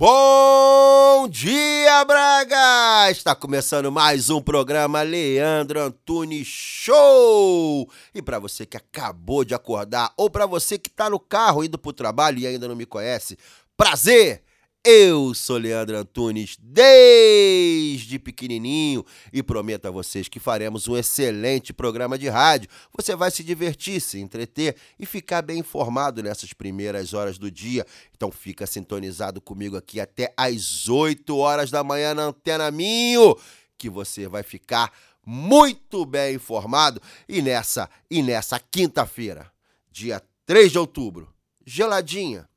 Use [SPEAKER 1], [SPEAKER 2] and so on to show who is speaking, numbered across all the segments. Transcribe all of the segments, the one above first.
[SPEAKER 1] Bom dia, Braga! Está começando mais um programa Leandro Antunes Show! E para você que acabou de acordar ou para você que está no carro indo para o trabalho e ainda não me conhece, prazer! Eu sou Leandro Antunes desde pequenininho e prometo a vocês que faremos um excelente programa de rádio. Você vai se divertir, se entreter e ficar bem informado nessas primeiras horas do dia. Então fica sintonizado comigo aqui até às 8 horas da manhã na Antena Minho, que você vai ficar muito bem informado. E nessa, e nessa quinta-feira, dia 3 de outubro, geladinha,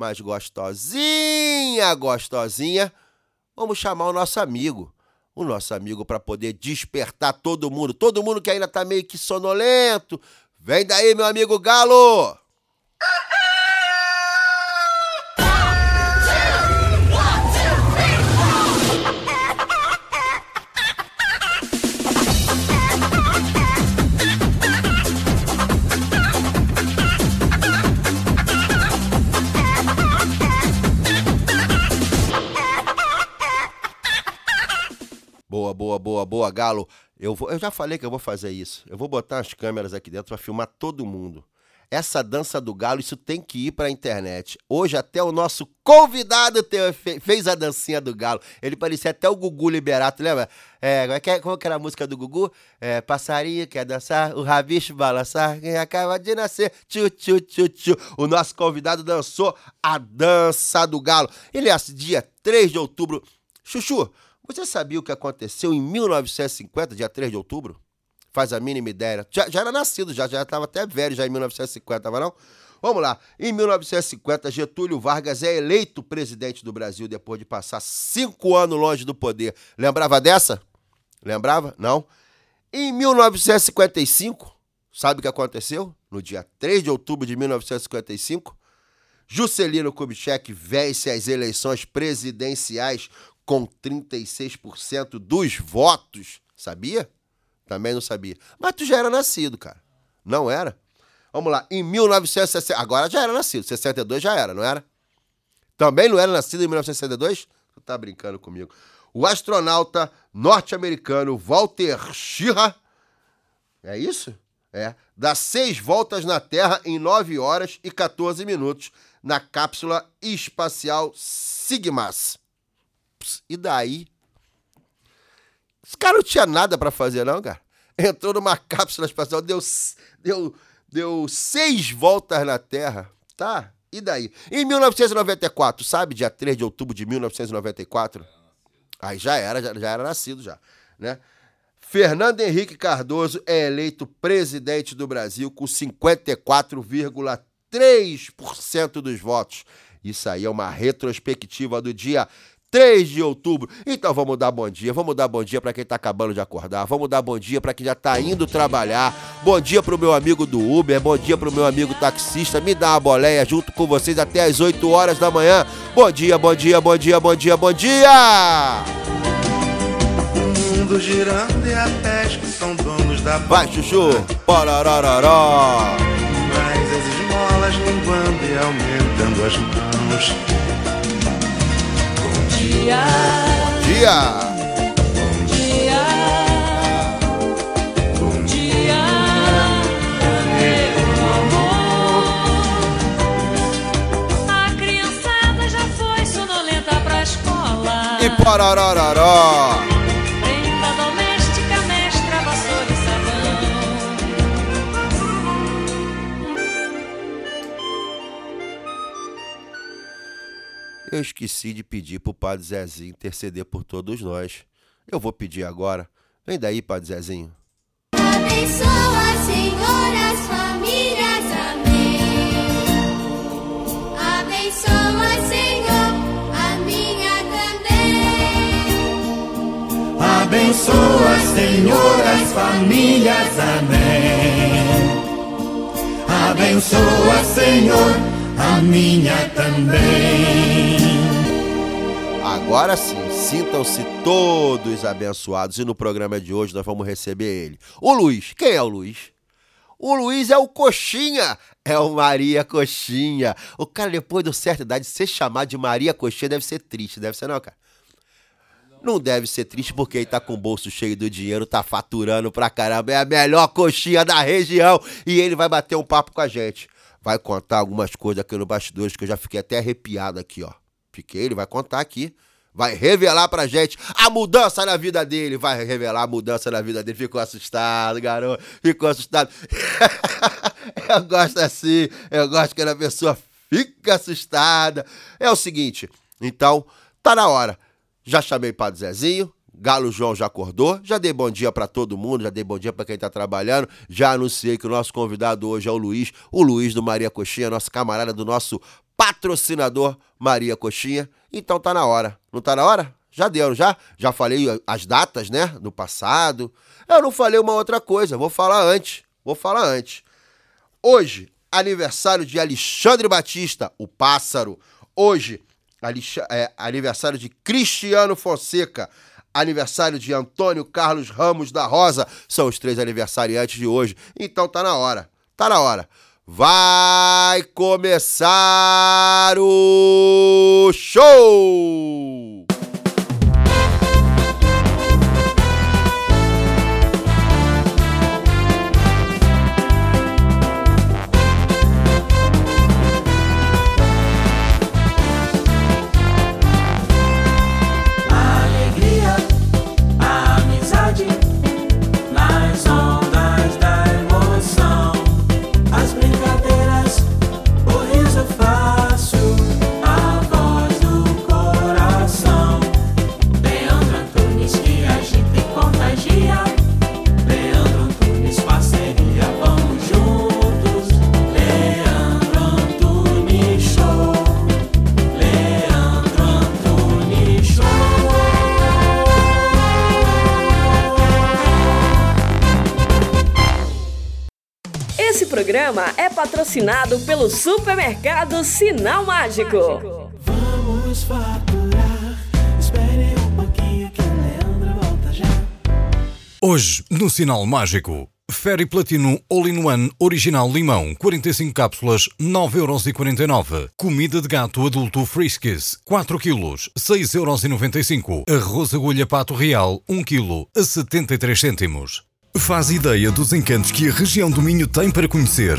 [SPEAKER 1] mas gostosinha, gostosinha, vamos chamar o nosso amigo. O nosso amigo para poder despertar todo mundo. Todo mundo que ainda tá meio que sonolento. Vem daí, meu amigo Galo! boa, Galo. Eu, vou, eu já falei que eu vou fazer isso. Eu vou botar as câmeras aqui dentro para filmar todo mundo. Essa dança do galo, isso tem que ir para a internet. Hoje até o nosso convidado fez a dancinha do galo. Ele parecia até o Gugu Liberato, lembra? É, como, é que, como que era a música do Gugu? É, passarinho quer dançar, o rabicho balançar, quem acaba de nascer, tchu, tchu, tchu, tchu. O nosso convidado dançou a dança do galo. Ele é dia 3 de outubro. Chuchu, você sabia o que aconteceu em 1950, dia 3 de outubro? Faz a mínima ideia. Já, já era nascido, já já estava até velho já em 1950, tava não? Vamos lá. Em 1950, Getúlio Vargas é eleito presidente do Brasil depois de passar cinco anos longe do poder. Lembrava dessa? Lembrava? Não. Em 1955, sabe o que aconteceu? No dia 3 de outubro de 1955, Juscelino Kubitschek vence as eleições presidenciais com 36% dos votos. Sabia? Também não sabia. Mas tu já era nascido, cara. Não era? Vamos lá. Em 1960. Agora já era nascido. 62 já era, não era? Também não era nascido em 1962? Tu tá brincando comigo. O astronauta norte-americano Walter Schirra. É isso? É. Dá seis voltas na Terra em 9 horas e 14 minutos na cápsula espacial Sigmas. E daí? Esse cara não tinha nada para fazer, não, cara. Entrou numa cápsula espacial, deu, deu, deu seis voltas na Terra. Tá? E daí? Em 1994, sabe? Dia 3 de outubro de 1994. Aí já era, já, já era nascido já, né? Fernando Henrique Cardoso é eleito presidente do Brasil com 54,3% dos votos. Isso aí é uma retrospectiva do dia 3 de outubro. Então vamos dar bom dia, vamos dar bom dia para quem tá acabando de acordar, vamos dar bom dia para quem já tá indo trabalhar. Bom dia pro meu amigo do Uber, bom dia pro meu amigo taxista. Me dá uma boleia junto com vocês até as 8 horas da manhã. Bom dia, bom dia, bom dia, bom dia, bom dia.
[SPEAKER 2] O mundo girando e até que são donos da
[SPEAKER 1] Vai, chuchu. Parararará.
[SPEAKER 2] Mas as esmolas linguando e aumentando as mãos
[SPEAKER 3] dia.
[SPEAKER 1] Bom dia.
[SPEAKER 3] Bom dia.
[SPEAKER 1] Eu esqueci de pedir pro Padre Zezinho interceder por todos nós. Eu vou pedir agora. Vem daí, Padre Zezinho.
[SPEAKER 4] Abençoa, Senhor, as famílias. Amém. Abençoa, Senhor, a minha também.
[SPEAKER 2] Abençoa, Senhor, as famílias. Amém. Abençoa, Senhor, a minha também.
[SPEAKER 1] Agora sim, sintam-se todos abençoados. E no programa de hoje nós vamos receber ele. O Luiz. Quem é o Luiz? O Luiz é o Coxinha. É o Maria Coxinha. O cara, depois de certa idade, ser chamado de Maria Coxinha deve ser triste, deve ser não, cara? Não deve ser triste porque ele tá com o bolso cheio do dinheiro, tá faturando pra caramba. É a melhor coxinha da região. E ele vai bater um papo com a gente. Vai contar algumas coisas aqui no bastidores que eu já fiquei até arrepiado aqui, ó. Fiquei, ele vai contar aqui. Vai revelar pra gente a mudança na vida dele. Vai revelar a mudança na vida dele. Ficou assustado, garoto. Ficou assustado. eu gosto assim. Eu gosto quando a pessoa fica assustada. É o seguinte, então, tá na hora. Já chamei Padre Zezinho, Galo João já acordou, já dei bom dia pra todo mundo, já dei bom dia pra quem tá trabalhando, já anunciei que o nosso convidado hoje é o Luiz, o Luiz do Maria Coxinha, nosso camarada do nosso patrocinador Maria Coxinha. Então tá na hora. Não tá na hora? Já deu, já? Já falei as datas, né? No passado. Eu não falei uma outra coisa, vou falar antes. Vou falar antes. Hoje, aniversário de Alexandre Batista, o pássaro. Hoje, é, aniversário de Cristiano Fonseca. Aniversário de Antônio Carlos Ramos da Rosa. São os três aniversariantes de hoje. Então tá na hora. Tá na hora. Vai começar o show!
[SPEAKER 5] Programa é patrocinado pelo supermercado Sinal Mágico.
[SPEAKER 6] Vamos faturar. Espere um pouquinho que o Leandro volta já.
[SPEAKER 7] Hoje, no Sinal Mágico, Ferry Platino All-in-One Original Limão, 45 cápsulas, 9,49€. Comida de gato adulto Friskies, 4 kg, 6,95€. Arroz agulha pato real, 1 kg, a 73 cêntimos. Faz ideia dos encantos que a região do Minho tem para conhecer.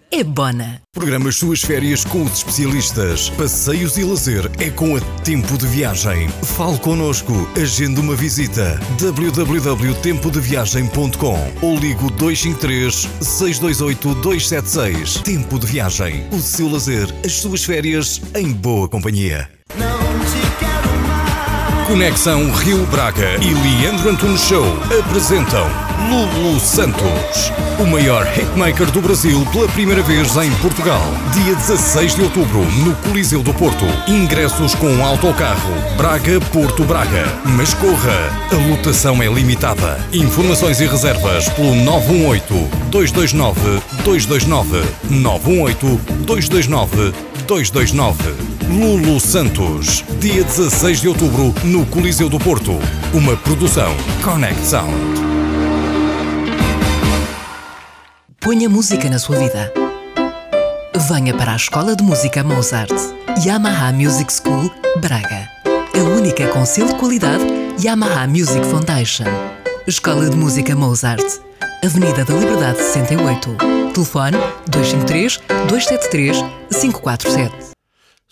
[SPEAKER 8] é Bona.
[SPEAKER 7] Programa as suas férias com os especialistas. Passeios e lazer é com a Tempo de Viagem. Fale connosco, agende uma visita. www.tempodeviagem.com ou ligo 253 628 276. Tempo de Viagem. O seu lazer, as suas férias em boa companhia.
[SPEAKER 6] Não te.
[SPEAKER 7] Conexão Rio Braga e Leandro Antunes Show apresentam Lulu Santos, o maior hitmaker do Brasil pela primeira vez em Portugal. Dia 16 de outubro, no Coliseu do Porto. Ingressos com autocarro Braga-Porto Braga. Mas corra, a lotação é limitada. Informações e reservas pelo 918-229-229. 918-229-229. Lulu Santos, dia 16 de outubro, no Coliseu do Porto. Uma produção Connect Sound.
[SPEAKER 8] Ponha música na sua vida. Venha para a Escola de Música Mozart. Yamaha Music School, Braga. A única com selo de qualidade Yamaha Music Foundation. Escola de Música Mozart. Avenida da Liberdade 68. Telefone 253 273 547.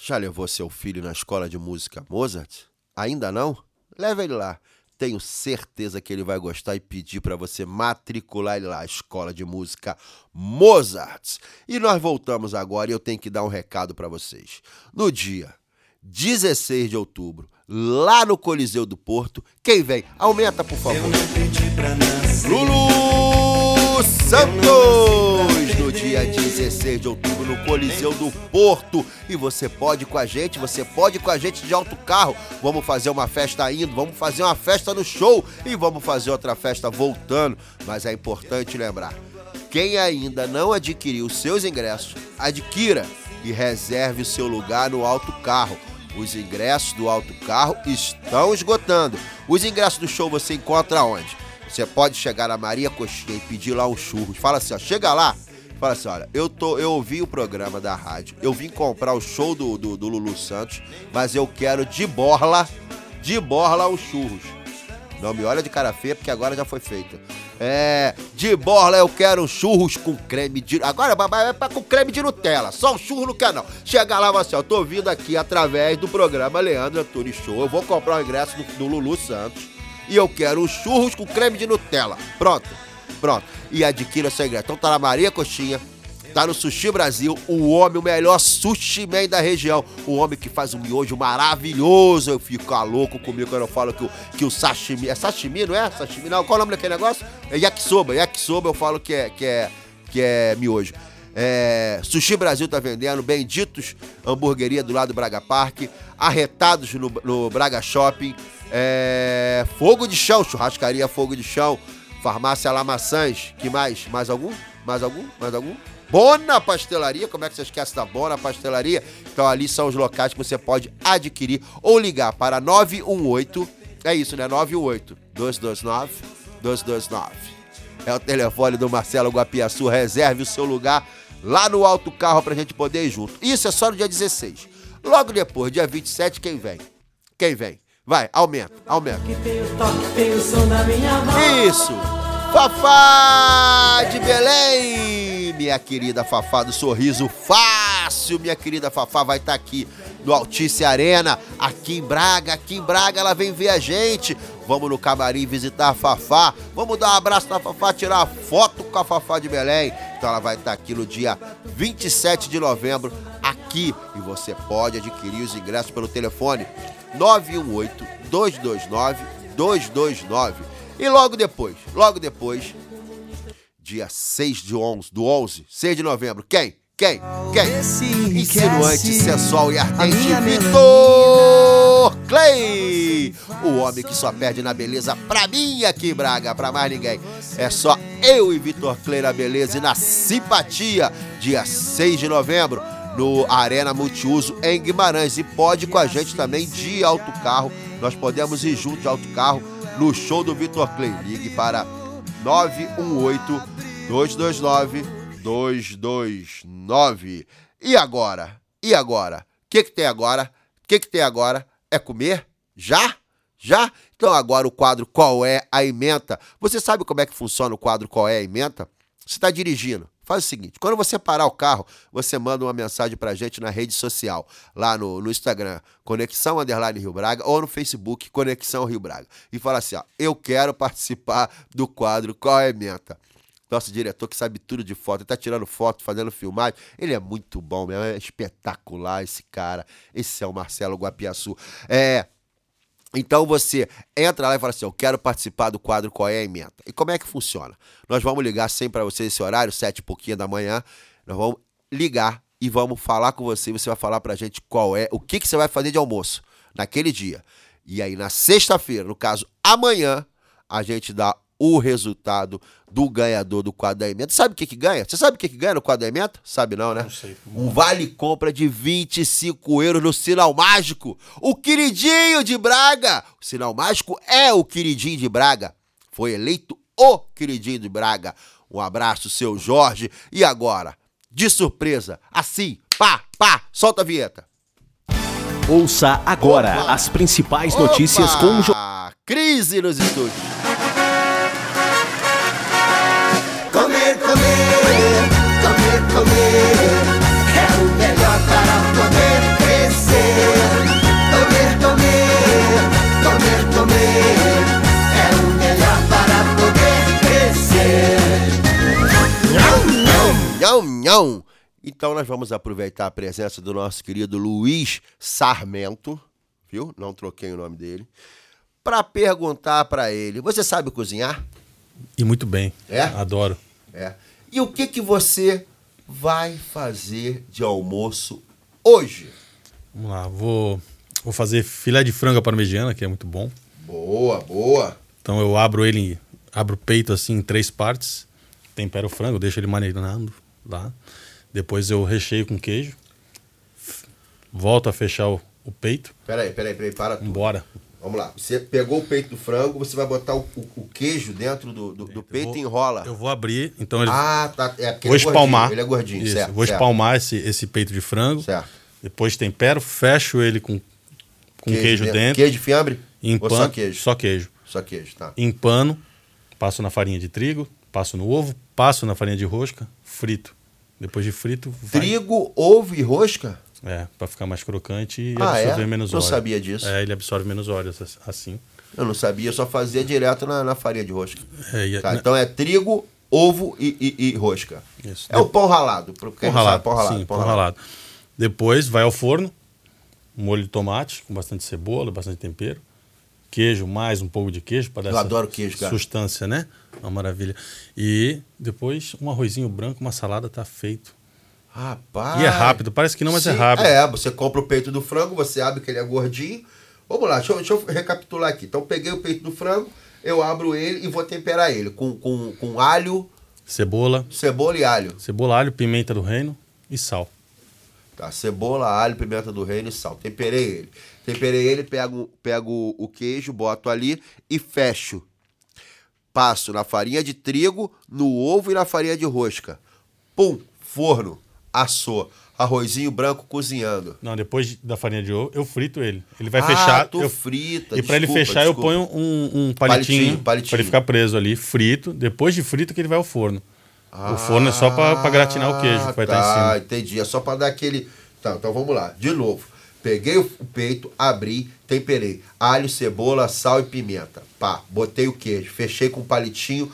[SPEAKER 1] Já levou seu filho na escola de música Mozart? Ainda não? Leva ele lá. Tenho certeza que ele vai gostar e pedir para você matricular ele lá, a escola de música Mozart. E nós voltamos agora e eu tenho que dar um recado para vocês. No dia 16 de outubro, lá no Coliseu do Porto, quem vem? Aumenta, por favor. Lulu Santos! Dia 16 de outubro, no Coliseu do Porto. E você pode ir com a gente, você pode ir com a gente de alto carro. Vamos fazer uma festa indo, vamos fazer uma festa no show e vamos fazer outra festa voltando. Mas é importante lembrar: quem ainda não adquiriu seus ingressos, adquira e reserve o seu lugar no alto carro. Os ingressos do alto carro estão esgotando. Os ingressos do show você encontra onde? Você pode chegar na Maria Coxinha e pedir lá um churros. Fala assim, ó, chega lá. Fala assim, olha, eu, tô, eu ouvi o programa da rádio, eu vim comprar o show do, do, do Lulu Santos, mas eu quero de borla, de borla os churros. Não me olha de cara feia, porque agora já foi feito. É, de borla eu quero churros com creme de... Agora pra com creme de Nutella, só o churro não quer não. Chega lá, você, ó, tô vindo aqui através do programa Leandro Antunes Show, eu vou comprar o ingresso do, do Lulu Santos e eu quero os churros com creme de Nutella. Pronto, pronto. E adquira seu ingresso. Então tá na Maria Coxinha, tá no Sushi Brasil, o homem, o melhor sushi man da região. O homem que faz um miojo maravilhoso. Eu fico louco comigo quando eu falo que o, que o sashimi... É sashimi, não é? Sashimi, não. Qual é o nome daquele negócio? É yakisoba. Yakisoba eu falo que é, que é, que é miojo. É, Sushi Brasil tá vendendo, benditos hamburgueria do lado do Braga Park, arretados no, no Braga Shopping, é, fogo de chão, churrascaria fogo de chão, farmácia La Maçãs, que mais? Mais algum? Mais algum? Mais algum? Bona Pastelaria, como é que você esquece da Bona Pastelaria? Então ali são os locais que você pode adquirir ou ligar para 918, é isso, né? 918 229 229. É o telefone do Marcelo Guapiaçu. Reserve o seu lugar lá no Alto Carro pra gente poder ir junto. Isso é só no dia 16. Logo depois, dia 27, quem vem? Quem vem? Vai, aumenta, aumenta. Isso! Fafá de Belém! Minha querida Fafá do Sorriso Fácil, minha querida Fafá vai estar aqui no Altice Arena, aqui em Braga. Aqui em Braga ela vem ver a gente. Vamos no camarim visitar a Fafá. Vamos dar um abraço na Fafá, tirar foto com a Fafá de Belém. Então ela vai estar aqui no dia 27 de novembro, aqui. E você pode adquirir os ingressos pelo telefone 918 229 229. E logo depois, logo depois, dia 6 de 11, do 11, 6 de novembro, quem? Quem? Quem? Insinuante, sensual e ardente, Vitor Clay! O homem que só perde na beleza pra mim aqui em Braga, pra mais ninguém. É só eu e Vitor Clay na beleza e na simpatia, dia 6 de novembro, no Arena Multiuso em Guimarães. E pode ir com a gente também de alto carro. Nós podemos ir junto de alto carro no show do Vitor Clay. Ligue para 918 229 229. E agora? E agora? O que, que tem agora? O que, que tem agora? É comer? Já? Já? Então agora o quadro Qual é a Ementa? Você sabe como é que funciona o quadro Qual é a Ementa? Você está dirigindo. Faz o seguinte, quando você parar o carro, você manda uma mensagem pra gente na rede social, lá no, no Instagram, Conexão Underline Rio Braga, ou no Facebook, Conexão Rio Braga. E fala assim, ó, eu quero participar do quadro Qual é a Ementa? Nosso diretor que sabe tudo de foto, ele tá tirando foto, fazendo filmagem. Ele é muito bom é espetacular esse cara. Esse é o Marcelo Guapiaçu. É, Então você entra lá e fala assim: Eu quero participar do quadro Qual é a Emenda? E como é que funciona? Nós vamos ligar sempre para você esse horário, sete e pouquinho da manhã. Nós vamos ligar e vamos falar com você. Você vai falar pra gente qual é, o que, que você vai fazer de almoço naquele dia. E aí, na sexta-feira, no caso, amanhã, a gente dá o resultado do ganhador do quadro da emenda. Sabe o que, que ganha? Você sabe o que, que ganha no quadro da emenda? Sabe não, né?
[SPEAKER 9] Não sei.
[SPEAKER 1] Um vale compra de 25 euros no Sinal Mágico. O queridinho de Braga. O Sinal Mágico é o queridinho de Braga. Foi eleito o queridinho de Braga. Um abraço, seu Jorge. E agora, de surpresa, assim, pá, pá, solta a vinheta.
[SPEAKER 10] Ouça agora
[SPEAKER 1] Opa!
[SPEAKER 10] as principais notícias
[SPEAKER 1] Opa!
[SPEAKER 10] com o Jo-
[SPEAKER 1] Crise nos estúdios.
[SPEAKER 2] Comer, é o melhor para poder crescer. Comer, comer, comer, comer é o melhor para poder crescer.
[SPEAKER 1] Nhão, nhão. Então nós vamos aproveitar a presença do nosso querido Luiz Sarmento, viu? Não troquei o nome dele. Para perguntar para ele, você sabe cozinhar?
[SPEAKER 9] E muito bem.
[SPEAKER 1] É?
[SPEAKER 9] Adoro.
[SPEAKER 1] É. E o que que você vai fazer de almoço hoje?
[SPEAKER 9] Vamos lá, vou, vou fazer filé de frango à parmegiana, que é muito bom.
[SPEAKER 1] Boa, boa.
[SPEAKER 9] Então eu abro ele, abro o peito assim em três partes, tempero o frango, deixo ele marinando lá. Depois eu recheio com queijo. Volto a fechar o, o peito.
[SPEAKER 1] Peraí, peraí, peraí, para tudo.
[SPEAKER 9] Bora.
[SPEAKER 1] Vamos lá. Você pegou o peito do frango, você vai botar o, o- o queijo dentro do, do- do peito e enrola.
[SPEAKER 9] Eu vou abrir, então ele,
[SPEAKER 1] Ah, tá. É porque
[SPEAKER 9] vou
[SPEAKER 1] ele é
[SPEAKER 9] espalmar.
[SPEAKER 1] gordinho, Ele é gordinho,
[SPEAKER 9] Isso,
[SPEAKER 1] certo.
[SPEAKER 9] Vou
[SPEAKER 1] certo,
[SPEAKER 9] espalmar esse, esse peito de frango.
[SPEAKER 1] Certo.
[SPEAKER 9] Depois tempero, fecho ele com, com queijo, dentro.
[SPEAKER 1] Queijo de fiambre?
[SPEAKER 9] Empano,
[SPEAKER 1] Ou só queijo?
[SPEAKER 9] Só queijo.
[SPEAKER 1] Só queijo, tá.
[SPEAKER 9] Empano, passo na farinha de trigo, passo no ovo, passo na farinha de rosca, frito. Depois de frito, vai.
[SPEAKER 1] Trigo, ovo e rosca?
[SPEAKER 9] É, pra ficar mais crocante e
[SPEAKER 1] Ah,
[SPEAKER 9] absorver
[SPEAKER 1] é?
[SPEAKER 9] menos
[SPEAKER 1] Não
[SPEAKER 9] óleo.
[SPEAKER 1] sabia disso.
[SPEAKER 9] É, ele absorve menos óleo ass- assim.
[SPEAKER 1] Eu não sabia, eu só fazia direto na, na farinha de rosca.
[SPEAKER 9] É, e-
[SPEAKER 1] Tá, então é trigo, ovo e, e- e rosca.
[SPEAKER 9] Isso.
[SPEAKER 1] É o pão ralado.
[SPEAKER 9] Pão ralado,
[SPEAKER 1] pão ralado.
[SPEAKER 9] sim, pão ralado. Depois vai ao forno, molho de tomate com bastante cebola, bastante tempero, queijo, mais um pouco de queijo para dar
[SPEAKER 1] Eu
[SPEAKER 9] essa
[SPEAKER 1] adoro queijo, cara.
[SPEAKER 9] sustância, né? Uma maravilha. E depois um arrozinho branco, uma salada tá feito.
[SPEAKER 1] Rapaz.
[SPEAKER 9] E é rápido, parece que não, mas é
[SPEAKER 1] Sim,
[SPEAKER 9] rápido.
[SPEAKER 1] É, você compra o peito do frango, você abre que ele é gordinho. Vamos lá, deixa eu, deixa eu recapitular aqui. Então, peguei o peito do frango, eu abro ele e vou temperar ele com, com, com alho,
[SPEAKER 9] Cebola,
[SPEAKER 1] cebola e alho.
[SPEAKER 9] cebola, alho, pimenta do reino e sal.
[SPEAKER 1] Tá, cebola, alho, pimenta do reino e sal. Temperei ele. Temperei ele, pego, pego o queijo, boto ali e fecho. Passo na farinha de trigo, no ovo e na farinha de rosca. Pum, forno, assou. Arrozinho branco cozinhando.
[SPEAKER 9] Não, depois da farinha de ovo, eu frito ele. Ele vai
[SPEAKER 1] Ah,
[SPEAKER 9] fechar.
[SPEAKER 1] tu
[SPEAKER 9] eu-
[SPEAKER 1] frita,
[SPEAKER 9] E pra ele fechar,
[SPEAKER 1] desculpa.
[SPEAKER 9] eu ponho um, um
[SPEAKER 1] Palitinho,
[SPEAKER 9] palitinho,
[SPEAKER 1] palitinho.
[SPEAKER 9] pra ele ficar preso ali, frito. Depois de frito que ele vai ao forno. o forno é só pra, pra gratinar o queijo que vai
[SPEAKER 1] tá,
[SPEAKER 9] estar em cima.
[SPEAKER 1] entendi. É só pra dar aquele. Tá, então vamos lá. De novo. Peguei o o peito, abri, temperei. Alho, cebola, sal e pimenta. Pá, botei o queijo, fechei com um palitinho,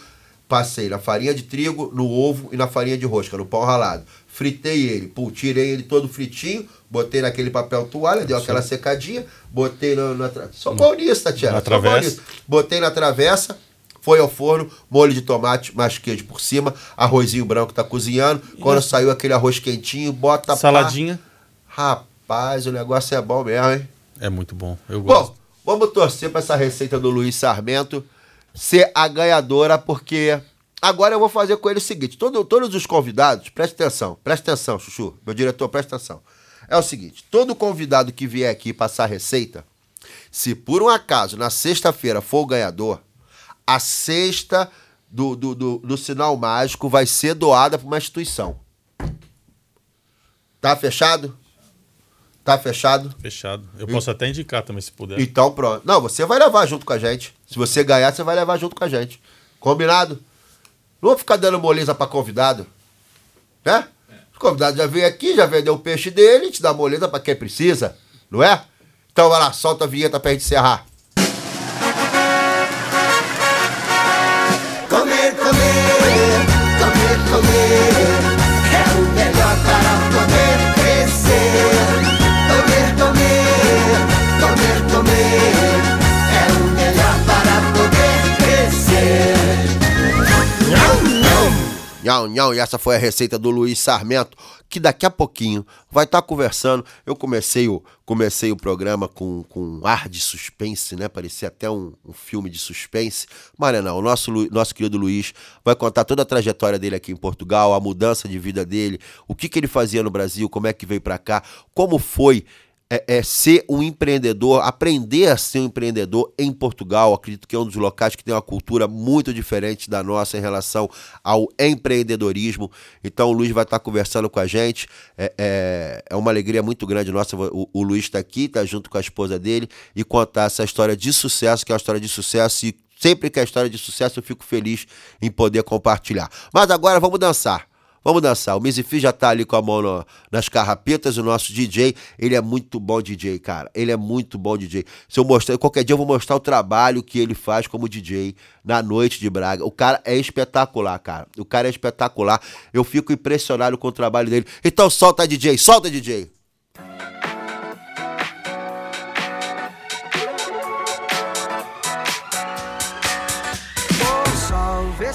[SPEAKER 1] passei na farinha de trigo, no ovo e na farinha de rosca, no pão ralado. Fritei ele, pô, tirei ele todo fritinho, botei naquele papel toalha, deu aquela secadinha, botei na. na tra... Bom nisso, Tatiana.
[SPEAKER 9] Na travessa.
[SPEAKER 1] Botei na travessa, foi ao forno, molho de tomate, mais queijo por cima, arrozinho branco tá cozinhando. Quando saiu aquele arroz quentinho, bota pá.
[SPEAKER 9] Saladinha.
[SPEAKER 1] Rapaz, o negócio é bom mesmo, hein?
[SPEAKER 9] É muito bom. Eu gosto.
[SPEAKER 1] Bom, vamos torcer pra essa receita do Luiz Sarmento ser a ganhadora, porque agora eu vou fazer com ele o seguinte: todo- todos os convidados, presta atenção, presta atenção, Chuchu, meu diretor, presta atenção. É o seguinte: todo convidado que vier aqui passar receita, se por um acaso na sexta-feira for o ganhador, a cesta do, do, do, do sinal mágico vai ser doada para uma instituição. Tá fechado? Tá fechado?
[SPEAKER 9] Fechado. Eu posso até indicar também, se puder.
[SPEAKER 1] Então pronto. Não, você vai levar junto com a gente. Se você ganhar, você vai levar junto com a gente. Combinado? Não vou ficar dando moleza pra convidado. Né? O convidado já veio aqui, já vendeu o peixe dele, gente dá moleza pra quem precisa. Não é? Então vai lá, solta a vinheta pra gente encerrar.
[SPEAKER 2] Comer, comer, comer, comer é o melhor para poder crescer. Comer, comer
[SPEAKER 1] Nhão, nhão, e essa foi a receita do Luiz Sarmento, que daqui a pouquinho vai estar conversando. Eu comecei o, comecei o programa com, com um ar de suspense, né? Parecia até um, um filme de suspense. Mas não, o nosso, nosso querido Luiz vai contar toda a trajetória dele aqui em Portugal, a mudança de vida dele, o que, que ele fazia no Brasil, como é que veio para cá, como foi é, é ser um empreendedor, aprender a ser um empreendedor em Portugal. Acredito que é um dos locais que tem uma cultura muito diferente da nossa em relação ao empreendedorismo. Então o Luiz vai estar conversando com a gente. É, é, é uma alegria muito grande nossa. O, o Luiz está aqui, está junto com a esposa dele e contar essa história de sucesso, que é uma história de sucesso. E sempre que é história de sucesso, eu fico feliz em poder compartilhar. Mas agora vamos dançar. Vamos dançar. O Mizifi já tá ali com a mão no- nas carrapetas. O nosso DJ, ele é muito bom DJ, cara. Ele é muito bom DJ. Se eu mostrar, qualquer dia eu vou mostrar o trabalho que ele faz como DJ na noite de Braga. O cara é espetacular, cara. O cara é espetacular. Eu fico impressionado com o trabalho dele. Então solta, DJ, solta, DJ.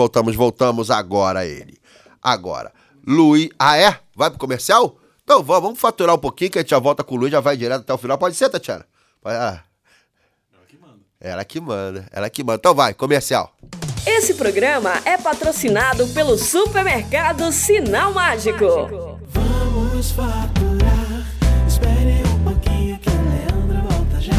[SPEAKER 1] Voltamos, voltamos. Agora ele. Agora. Luiz. Ah, é? Vai pro comercial? Então vamos, vamos faturar um pouquinho que a gente já volta com o Luiz, já vai direto até o final. Pode ser, Tatiana? Vai, ah. Ela que manda. Ela que manda. Então vai, comercial.
[SPEAKER 5] Esse programa é patrocinado pelo supermercado Sinal Mágico.
[SPEAKER 6] Vamos faturar. Espere um pouquinho que o Leandro volta já.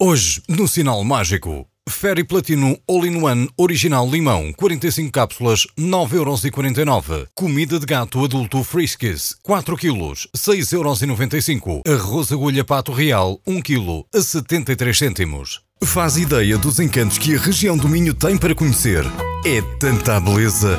[SPEAKER 7] Hoje, no Sinal Mágico, Ferry Platino All-in-One Original Limão, 45 cápsulas, 9,49€. Comida de gato adulto Friskies, 4 kg, 6,95€. Arroz agulha pato real, 1 kg, a 73 cêntimos. Faz ideia dos encantos que a região do Minho tem para conhecer. É tanta beleza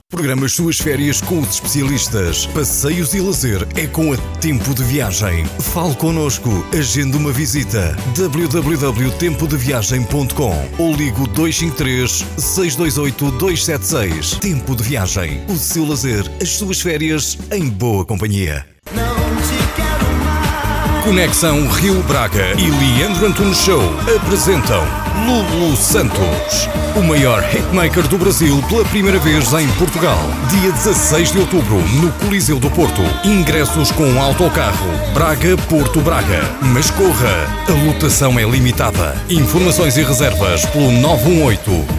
[SPEAKER 7] Programa as suas férias com os especialistas. Passeios e lazer é com a Tempo de Viagem. Fale connosco, agende uma visita. www.tempodeviagem.com ou ligo 253 628 276. Tempo de Viagem. O seu lazer, as suas férias em boa companhia. Conexão Rio Braga e Leandro Antunes Show apresentam Lulu Santos, o maior hitmaker do Brasil pela primeira vez em Portugal. Dia 16 de outubro, no Coliseu do Porto. Ingressos com autocarro Braga-Porto Braga. Mas corra, a lotação é limitada. Informações e reservas pelo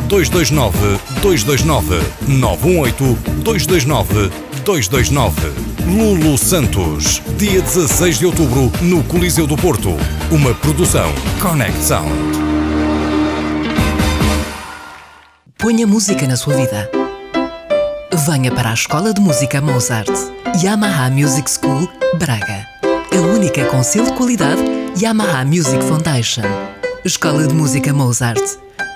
[SPEAKER 7] 918-229-229. 918-229-229. Lulu Santos, dia 16 de outubro, no Coliseu do Porto. Uma produção Connect Sound.
[SPEAKER 8] Ponha música na sua vida. Venha para a Escola de Música Mozart, Yamaha Music School, Braga. A única com selo de qualidade Yamaha Music Foundation. Escola de Música Mozart,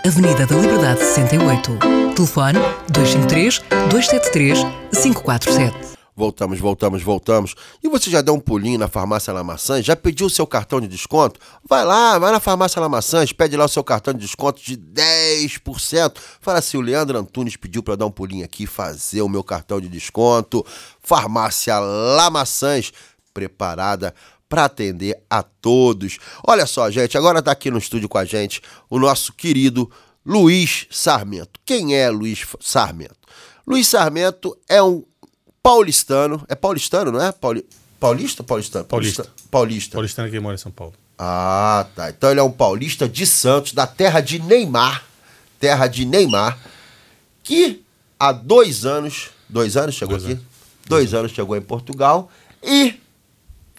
[SPEAKER 8] Avenida da Liberdade 68. Telefone 253 273 547.
[SPEAKER 1] Voltamos, voltamos, voltamos. E você já deu um pulinho na farmácia Lamaçãs? Já pediu o seu cartão de desconto? Vai lá, vai na farmácia Lamaçãs, pede lá o seu cartão de desconto de 10%. Fala assim, o Leandro Antunes pediu para dar um pulinho aqui fazer o meu cartão de desconto. Farmácia Lamaçãs, preparada para atender a todos. Olha só, gente, agora tá aqui no estúdio com a gente o nosso querido Luiz Sarmento. Quem é Luiz Sarmento? Luiz Sarmento é um paulistano. É paulistano, não é? Pauli... Paulista paulistano?
[SPEAKER 9] Paulista.
[SPEAKER 1] Paulista.
[SPEAKER 9] Paulistano que mora em São Paulo.
[SPEAKER 1] Ah, tá. Então ele é um paulista de Santos, da terra de Neymar. Terra de Neymar. Que há dois anos. Dois anos chegou
[SPEAKER 9] Dois
[SPEAKER 1] aqui?
[SPEAKER 9] anos.
[SPEAKER 1] Dois anos chegou em Portugal e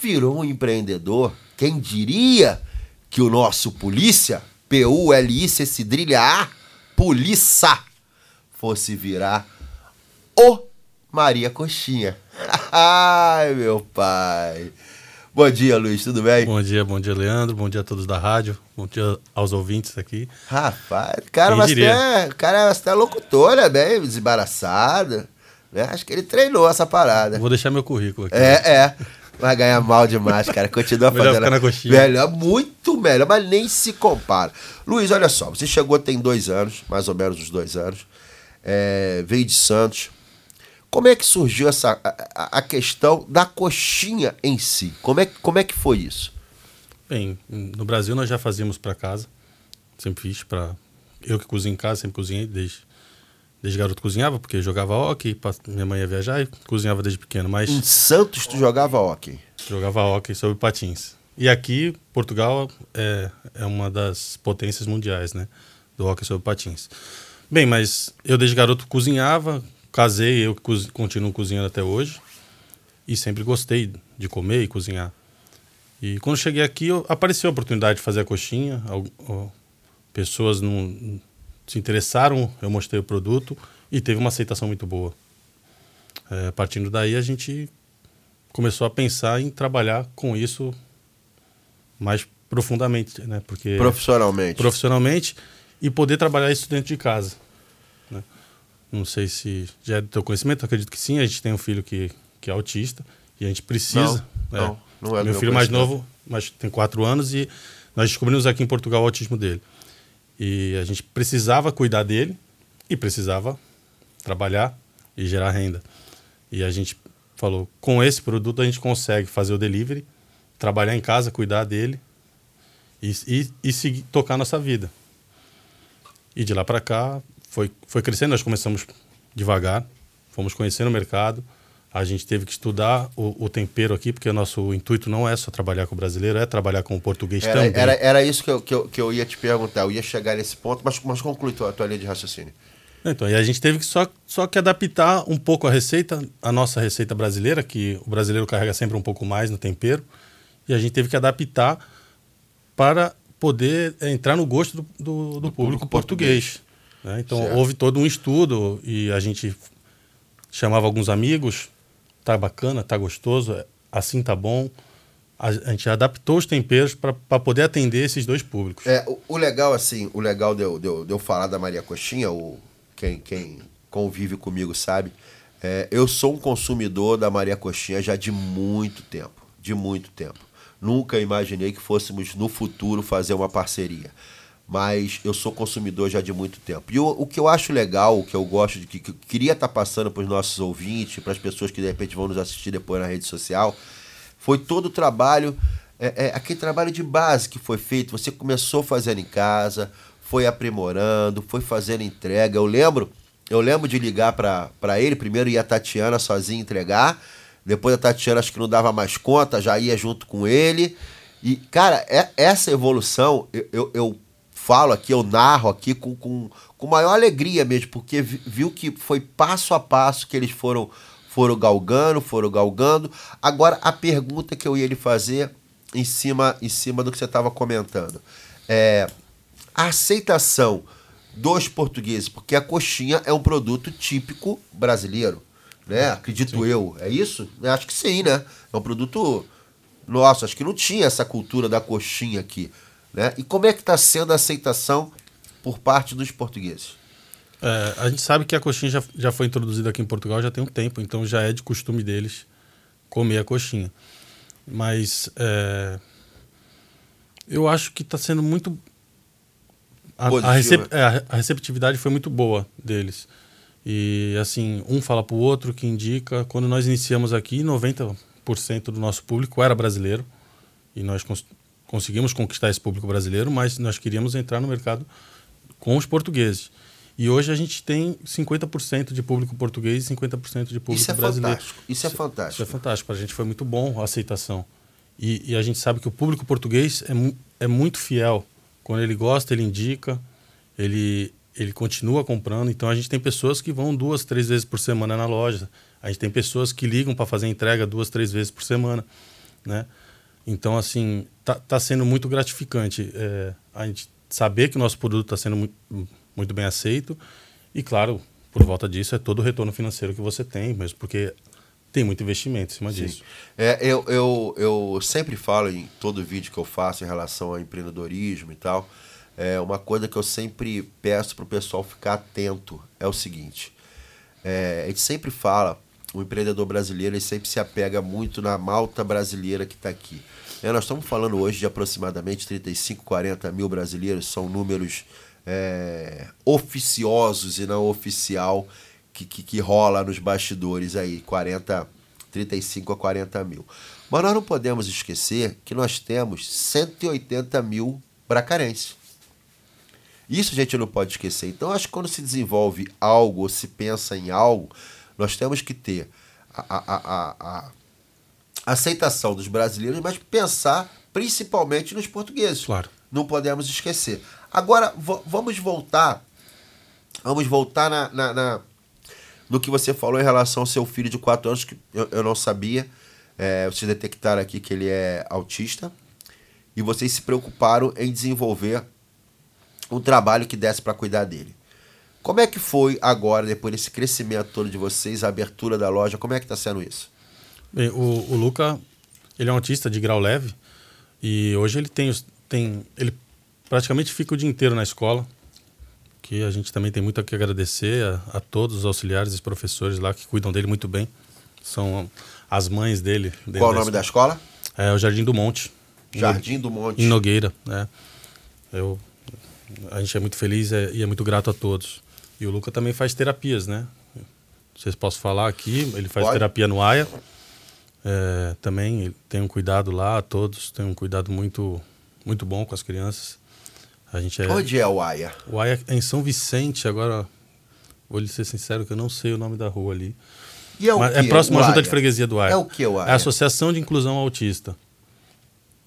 [SPEAKER 1] virou um empreendedor. Quem diria que o nosso polícia, P-U-L-I-C, cedrilha A, polícia, fosse virar o Maria Coxinha. Ai, meu pai. Bom dia, Luiz, tudo bem?
[SPEAKER 9] Bom dia, bom dia, Leandro. Bom dia a todos da rádio. Bom dia aos ouvintes aqui.
[SPEAKER 1] Rapaz, cara,
[SPEAKER 9] Quem
[SPEAKER 1] mas
[SPEAKER 9] diria?
[SPEAKER 1] o cara mas até locutor, né? Bem desembaraçado. Né? Acho que ele treinou essa parada.
[SPEAKER 9] Vou deixar meu currículo aqui.
[SPEAKER 1] É, é. Vai ganhar mal demais, cara. Continua
[SPEAKER 9] Melhor
[SPEAKER 1] fazendo.
[SPEAKER 9] ficar na coxinha.
[SPEAKER 1] Melhor, muito melhor, mas nem se compara. Luiz, olha só, você chegou tem dois anos, mais ou menos uns dois anos. É, veio de Santos. Como é que surgiu essa a, a- questão da coxinha em si? Como é, que- como é que foi isso?
[SPEAKER 9] Bem, no Brasil nós já fazíamos para casa. Sempre fiz para eu que cozinho em casa, sempre cozinhei desde desde garoto cozinhava porque jogava hockey, minha mãe ia viajar e cozinhava desde pequeno, mas
[SPEAKER 1] Em Santos tu jogava hockey.
[SPEAKER 9] jogava hockey sobre patins. E aqui Portugal é, é uma das potências mundiais, né, do hockey sobre patins. Bem, mas eu desde garoto cozinhava, casei, eu continuo cozinhando até hoje e sempre gostei de comer e cozinhar. E quando cheguei aqui, eu- apareceu a oportunidade de fazer a coxinha. al- O pessoas não se interessaram, eu mostrei o produto e teve uma aceitação muito boa. É, partindo daí, a gente começou a pensar em trabalhar com isso mais profundamente, né? Porque
[SPEAKER 1] Profissionalmente.
[SPEAKER 9] profissionalmente e poder trabalhar isso dentro de casa. Não sei se já é do teu conhecimento, acredito que sim. A gente tem um filho que, que é autista e a gente precisa.
[SPEAKER 1] Não, não, não é
[SPEAKER 9] meu
[SPEAKER 1] meu
[SPEAKER 9] filho mais novo, mas tem quatro anos e nós descobrimos aqui em Portugal o autismo dele. E a gente precisava cuidar dele e precisava trabalhar e gerar renda. E a gente falou, com esse produto a gente consegue fazer o delivery, trabalhar em casa, cuidar dele e, e, e seguir, tocar nossa vida. E de lá para cá foi, foi crescendo, nós começamos devagar, fomos conhecendo o mercado, a gente teve que estudar o, o tempero aqui, porque o nosso intuito não é só trabalhar com o brasileiro, é trabalhar com o português
[SPEAKER 1] Era,
[SPEAKER 9] também.
[SPEAKER 1] era, era isso que eu, que, eu, que eu ia te perguntar. Eu ia chegar nesse ponto, mas, mas conclui tua, tua linha de raciocínio.
[SPEAKER 9] Então, e a gente teve que só, só que adaptar um pouco a receita, a nossa receita brasileira, que o brasileiro carrega sempre um pouco mais no tempero, e a gente teve que adaptar para poder entrar no gosto do, do, do público, português. Né? Então,
[SPEAKER 1] Certo.
[SPEAKER 9] houve todo um estudo e a gente chamava alguns amigos, tá bacana, tá gostoso, assim tá bom. A, a gente adaptou os temperos para poder atender esses dois públicos.
[SPEAKER 1] É, o, o legal, assim, o legal de eu, de eu, de eu falar da Maria Coxinha, o, quem, quem convive comigo sabe, é, eu sou um consumidor da Maria Coxinha já de muito tempo. De muito tempo. Nunca imaginei que fôssemos no futuro fazer uma parceria. Mas eu sou consumidor já de muito tempo. E o, o que eu acho legal, o que eu gosto de que, que eu queria estar passando para os nossos ouvintes, para as pessoas que de repente vão nos assistir depois na rede social, foi todo o trabalho, é, é, aquele trabalho de base que foi feito. Você começou fazendo em casa, foi aprimorando, foi fazendo entrega. Eu lembro, eu lembro de ligar para ele, primeiro ia a Tatiana sozinha entregar, depois a Tatiana acho que não dava mais conta, já ia junto com ele. E, cara, é, essa evolução, eu, eu, eu falo aqui, eu narro aqui com, com, com maior alegria mesmo, porque vi- viu que foi passo a passo que eles foram foram galgando, foram galgando. Agora, a pergunta que eu ia lhe fazer em cima, em cima do que você estava comentando. É, a aceitação dos portugueses, porque a coxinha é um produto típico brasileiro, né? Acredito eu. É isso? Acho que sim, né? É um produto nosso. Acho que não tinha essa cultura da coxinha aqui, né? E como é que está sendo a aceitação por parte dos portugueses?
[SPEAKER 9] É, a gente sabe que a coxinha já, já foi introduzida aqui em Portugal já tem um tempo, então já é de costume deles comer a coxinha. Mas é, eu acho que está sendo muito. A, a, recep-
[SPEAKER 1] né?
[SPEAKER 9] é, a- receptividade foi muito boa deles. E assim, um fala para o outro que indica. Quando nós iniciamos aqui, 90% do nosso público era brasileiro. E nós conseguimos conquistar esse público brasileiro, mas nós queríamos entrar no mercado com os portugueses. E hoje a gente tem 50% de público português e 50% de público
[SPEAKER 1] Isso é
[SPEAKER 9] brasileiro.
[SPEAKER 1] fantástico. Isso é fantástico.
[SPEAKER 9] Isso é fantástico. Para a gente foi muito bom a aceitação. E, e a gente sabe que o público português é, mu- é muito fiel. Quando ele gosta, ele indica, ele, ele continua comprando. Então a gente tem pessoas que vão duas, três vezes por semana na loja. A gente tem pessoas que ligam para fazer entrega duas, três vezes por semana, né? Então assim tá, tá sendo muito gratificante é, a gente saber que o nosso produto está sendo muito, muito bem aceito e claro por volta disso é todo o retorno financeiro que você tem, mesmo porque tem muito investimento em cima
[SPEAKER 1] Sim.
[SPEAKER 9] disso.
[SPEAKER 1] É, eu, eu, eu sempre falo em todo vídeo que eu faço em relação ao empreendedorismo e tal. É uma coisa que eu sempre peço para o pessoal ficar atento é o seguinte: é, a gente sempre fala, o empreendedor brasileiro ele sempre se apega muito na malta brasileira que está aqui. É, nós estamos falando hoje de aproximadamente 35, 40 mil brasileiros, são números é, oficiosos e não oficial que, que, que rola nos bastidores aí, 40, 35 a 40 mil. Mas nós não podemos esquecer que nós temos 180 mil bracarenses. Isso a gente não pode esquecer. Então, acho que quando se desenvolve algo ou se pensa em algo, nós temos que ter a, a, a, a- aceitação dos brasileiros, mas pensar principalmente nos portugueses.
[SPEAKER 9] Claro.
[SPEAKER 1] Não podemos esquecer. Agora, vamos voltar. Vamos voltar na, na- na- no que você falou em relação ao seu filho de 4 anos, que eu, eu não sabia. É, vocês detectaram aqui que ele é autista. E vocês se preocuparam em desenvolver um trabalho que desse para cuidar dele. Como é que foi agora, depois desse crescimento todo de vocês, a abertura da loja? Como é que está sendo isso?
[SPEAKER 9] Bem, o, o Luca, ele é um autista de grau leve e hoje ele tem, tem ele praticamente fica o dia inteiro na escola, que a gente também tem muito a que agradecer a, a todos os auxiliares e professores lá que cuidam dele muito bem. São as mães dele.
[SPEAKER 1] Qual o nome da escola?
[SPEAKER 9] É o Jardim do Monte.
[SPEAKER 1] Jardim do Monte.
[SPEAKER 9] Em Nogueira, né? Eu, a gente é muito feliz é- e é muito grato a todos. E o Luca também faz terapias, né? Vocês posso falar aqui, ele faz
[SPEAKER 1] Pode.
[SPEAKER 9] terapia no AIA. É, também tem um cuidado lá, todos têm um cuidado muito, muito bom com as crianças. A gente é,
[SPEAKER 1] Onde é o AIA?
[SPEAKER 9] o AIA é em São Vicente, agora vou lhe ser sincero que eu não sei o nome da rua ali.
[SPEAKER 1] E é o
[SPEAKER 9] Mas
[SPEAKER 1] quê?
[SPEAKER 9] é próximo à junta de freguesia do AIA.
[SPEAKER 1] É o que o AIA?
[SPEAKER 9] É a Associação de Inclusão Autista.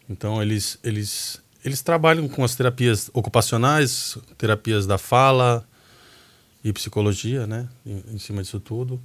[SPEAKER 9] Então eles eles eles trabalham com as terapias ocupacionais, terapias da fala e psicologia, né, em, em cima disso tudo,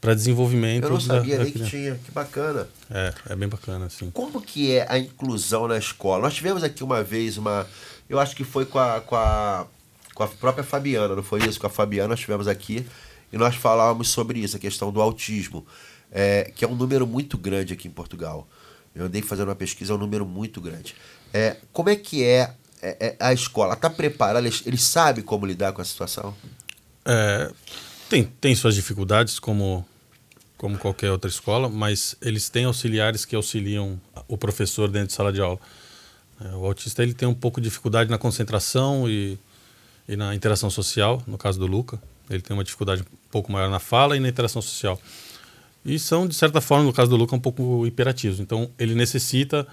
[SPEAKER 9] para desenvolvimento.
[SPEAKER 1] Eu não sabia
[SPEAKER 9] da
[SPEAKER 1] nem que tinha. Que bacana.
[SPEAKER 9] É, é bem bacana assim.
[SPEAKER 1] Como que é a inclusão na escola? Nós tivemos aqui uma vez uma. Eu acho que foi com a, com a, com a própria Fabiana, não foi isso? Com a Fabiana nós tivemos aqui e nós falávamos sobre isso, a questão do autismo, é, que é um número muito grande aqui em Portugal. Eu andei fazendo uma pesquisa, é um número muito grande. É, como é que é, é, é a escola? Está preparada? Eles, eles sabem como lidar com a situação?
[SPEAKER 9] É, tem, tem suas dificuldades, como, como qualquer outra escola, mas eles têm auxiliares que auxiliam o professor dentro de sala de aula. É, o autista ele tem um pouco de dificuldade na concentração e, e na interação social, no caso do Luca. Ele tem uma dificuldade um pouco maior na fala e na interação social. E são, de certa forma, no caso do Luca, um pouco hiperativos. Então, ele necessita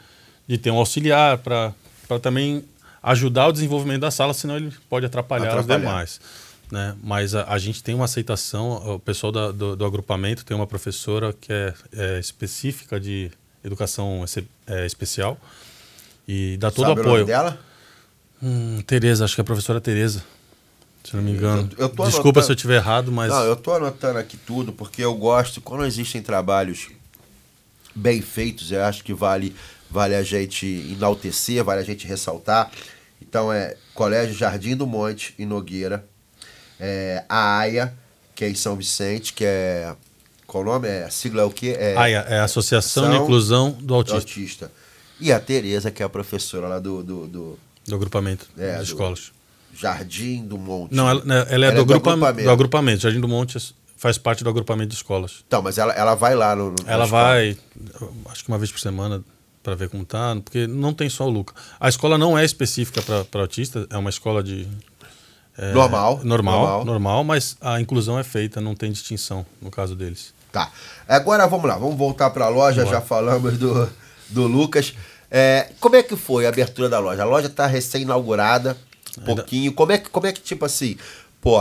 [SPEAKER 9] de ter um auxiliar para também ajudar o desenvolvimento da sala, senão ele pode atrapalhar, os
[SPEAKER 1] Atrapalhar.
[SPEAKER 9] demais. Né? Mas a, a gente tem uma aceitação, o pessoal da- do, do agrupamento tem uma professora que é, é específica de educação é, especial e dá todo
[SPEAKER 1] Sabe o
[SPEAKER 9] apoio.
[SPEAKER 1] nome dela?
[SPEAKER 9] Hum, Tereza, acho que é a professora Tereza, se não me engano.
[SPEAKER 1] Eu- eu
[SPEAKER 9] Desculpa
[SPEAKER 1] anotando-
[SPEAKER 9] se eu estiver errado, mas
[SPEAKER 1] Não, eu tô anotando aqui tudo porque eu gosto, quando existem trabalhos bem feitos, eu acho que vale, vale a gente enaltecer, vale a gente ressaltar. Então é Colégio Jardim do Monte, em Nogueira. É, a AIA, que é em São Vicente, que é. Qual o nome? É, a sigla é o quê? É,
[SPEAKER 9] AIA, é a Associação de Inclusão do
[SPEAKER 1] do
[SPEAKER 9] Autista,
[SPEAKER 1] Autista. E a Tereza, que é a professora lá do, do, do
[SPEAKER 9] do agrupamento
[SPEAKER 1] É,
[SPEAKER 9] de
[SPEAKER 1] do-
[SPEAKER 9] escolas.
[SPEAKER 1] Jardim do Monte.
[SPEAKER 9] Não, ela, né, ela é, do, agrupa-
[SPEAKER 1] agrupamento.
[SPEAKER 9] do agrupamento. Jardim do Monte faz parte do agrupamento de escolas.
[SPEAKER 1] Então, mas ela, ela vai lá no. no-
[SPEAKER 9] Ela vai, acho que uma vez por semana, para ver como tá, porque não tem só o Luca. A escola não é específica para autista, é uma escola de. É,
[SPEAKER 1] Normal,
[SPEAKER 9] normal.
[SPEAKER 1] normal.
[SPEAKER 9] Normal, mas a inclusão é feita, não tem distinção no caso deles.
[SPEAKER 1] Tá. Agora vamos lá, vamos voltar para a loja. Já falamos do, do Lucas. É, como é que foi a abertura da loja? A loja está recém-inaugurada, um pouquinho. Como é, que, como é que, tipo assim, pô,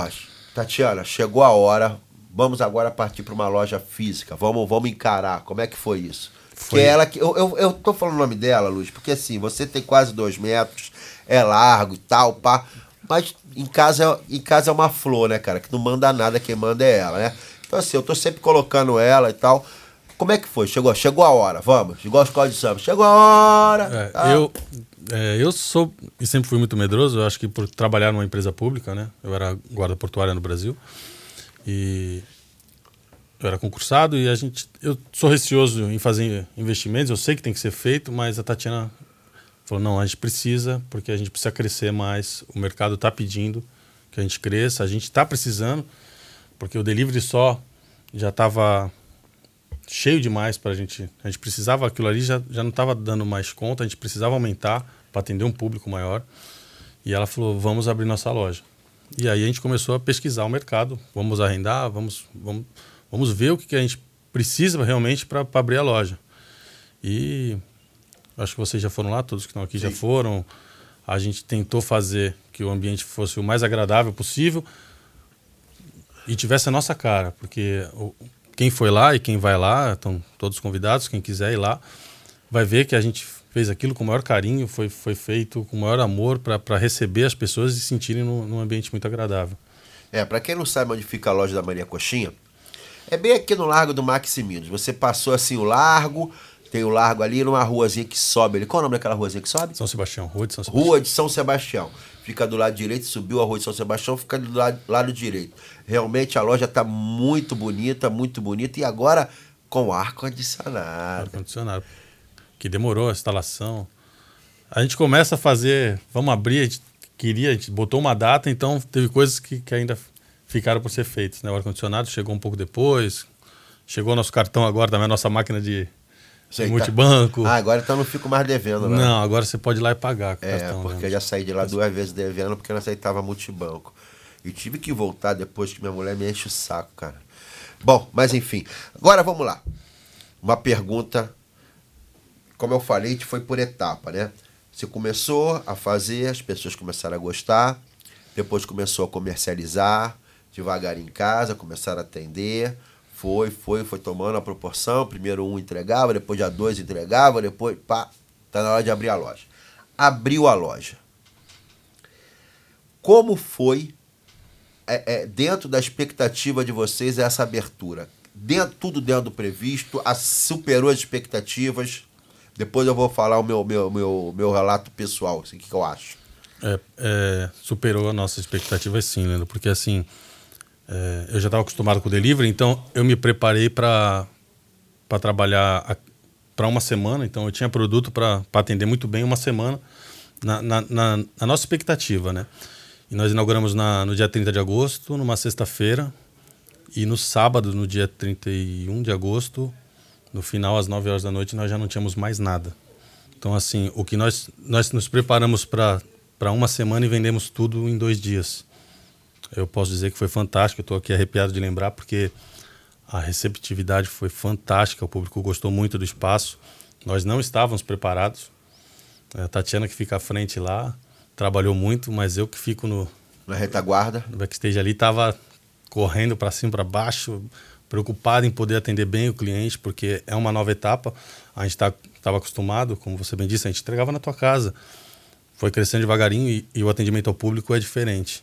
[SPEAKER 1] Tatiana, chegou a hora, vamos agora partir para uma loja física, vamos, vamos encarar. Como é que foi isso?
[SPEAKER 9] Foi.
[SPEAKER 1] Que ela que. Eu, eu, eu tô falando o nome dela, Luz, porque assim, você tem quase dois metros, é largo e tal, pá. Mas em casa, em casa é uma flor, né, cara? Que não manda nada, quem manda é ela, né? Então, assim, eu tô sempre colocando ela e tal. Como é que foi? Chegou, chegou a hora, vamos. Igual a escola de samba. Chegou a hora.
[SPEAKER 9] É,
[SPEAKER 1] tá?
[SPEAKER 9] eu, é, eu sou e sempre fui muito medroso. Eu acho que por trabalhar numa empresa pública, né? Eu era guarda portuária no Brasil e eu era concursado e a gente, eu sou receoso em fazer investimentos. Eu sei que tem que ser feito, mas a Tatiana falou não, a gente precisa porque a gente precisa crescer mais. O mercado está pedindo que a gente cresça. A gente está precisando porque o delivery só já estava cheio demais para a gente. A gente precisava aquilo ali já, já não estava dando mais conta. A gente precisava aumentar para atender um público maior. E ela falou: vamos abrir nossa loja. E aí a gente começou a pesquisar o mercado. Vamos arrendar, vamos, vamos, vamos ver o que, que a gente precisa realmente para abrir a loja. E acho que vocês já foram lá, todos que estão aqui já
[SPEAKER 1] Sim.
[SPEAKER 9] foram. A gente tentou fazer que o ambiente fosse o mais agradável possível e tivesse a nossa cara, porque quem foi lá e quem vai lá, estão todos convidados, quem quiser ir lá, vai ver que a gente fez aquilo com o maior carinho, foi, foi feito com o maior amor para receber as pessoas e se sentirem num, num ambiente muito agradável.
[SPEAKER 1] É, pra quem não sabe onde fica a loja da Maria Coxinha, é bem aqui no Largo do Maximinos. Você passou assim o largo, Tem o largo ali numa ruazinha que sobe ali. Qual é o nome daquela ruazinha que sobe?
[SPEAKER 9] São Sebastião, Rua de São Sebastião.
[SPEAKER 1] Rua de São Sebastião. Fica do lado direito, subiu a Rua de São Sebastião, fica do lado, lado direito. Realmente a loja tá muito bonita, muito bonita. E agora com ar-condicionado.
[SPEAKER 9] ar-condicionado. Que demorou a instalação. A gente começa a fazer, vamos abrir, a gente queria, a gente botou uma data, então teve coisas que, que ainda ficaram por ser feitas. Né? O ar-condicionado chegou um pouco depois, chegou nosso cartão agora também, a nossa máquina de,
[SPEAKER 1] Sei,
[SPEAKER 9] de
[SPEAKER 1] tá-
[SPEAKER 9] multibanco.
[SPEAKER 1] Ah, agora então não fico mais devendo, né?
[SPEAKER 9] Não, agora você pode ir lá e pagar
[SPEAKER 1] É,
[SPEAKER 9] cartão.
[SPEAKER 1] porque
[SPEAKER 9] né?
[SPEAKER 1] eu já saí de lá duas vezes devendo porque eu não aceitava multibanco. E tive que voltar depois que minha mulher me enche o saco, cara. Bom, mas enfim. Agora vamos lá. Uma pergunta. Como eu falei, foi por etapa, né? Você começou a fazer, as pessoas começaram a gostar, depois começou a comercializar, devagarinho em casa, começaram a atender, foi, foi, foi tomando a proporção. Primeiro um entregava, depois já dois entregava, depois, pá, tá na hora de abrir a loja. Abriu a loja. Como foi, é, é, dentro da expectativa de vocês, essa abertura? Dentro, tudo dentro do previsto, a, superou as expectativas. Depois eu vou falar o meu, meu, meu, meu relato pessoal, assim, o que, que eu acho.
[SPEAKER 9] É, é, superou a nossa expectativa sim, Leandro, porque assim, é, eu já estava acostumado com o delivery, então eu me preparei para trabalhar para uma semana, então eu tinha produto para atender muito bem uma semana na, na, na, na nossa expectativa, né? E nós inauguramos na, no dia 30 de agosto, numa sexta-feira, e no sábado, no dia 31 de agosto, no final, às 9 horas da noite, nós já não tínhamos mais nada. Então, assim, o que nós, nós nos preparamos para uma semana e vendemos tudo em dois dias. Eu posso dizer que foi fantástico, estou aqui arrepiado de lembrar, porque a receptividade foi fantástica, o público gostou muito do espaço. Nós não estávamos preparados. A Tatiana, que fica à frente lá, trabalhou muito, mas eu que fico no.
[SPEAKER 1] Na retaguarda.
[SPEAKER 9] No backstage ali, estava correndo para cima, para baixo, preocupado em poder atender bem o cliente, porque é uma nova etapa. A gente estava tá, acostumado, como você bem disse, a gente entregava na tua casa. Foi crescendo devagarinho e, e o atendimento ao público é diferente.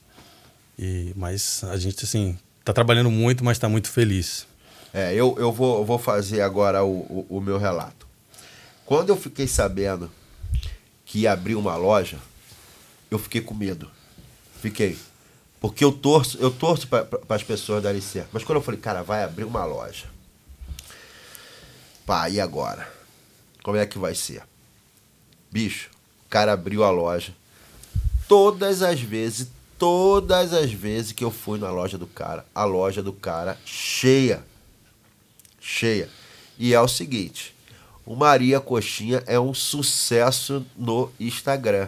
[SPEAKER 9] E, mas a gente, assim, está trabalhando muito, mas está muito feliz.
[SPEAKER 1] É, eu, eu, vou, eu vou fazer agora o, o, o meu relato. Quando eu fiquei sabendo que ia abrir uma loja, eu fiquei com medo. Fiquei. Porque eu torço, eu torço para as pessoas darem certo. Mas quando eu falei, cara, vai abrir uma loja. Pá, e agora? Como é que vai ser? Bicho, o cara abriu a loja. Todas as vezes, todas as vezes que eu fui na loja do cara, a loja do cara cheia. Cheia. E é o seguinte, o Maria Coxinha é um sucesso no Instagram.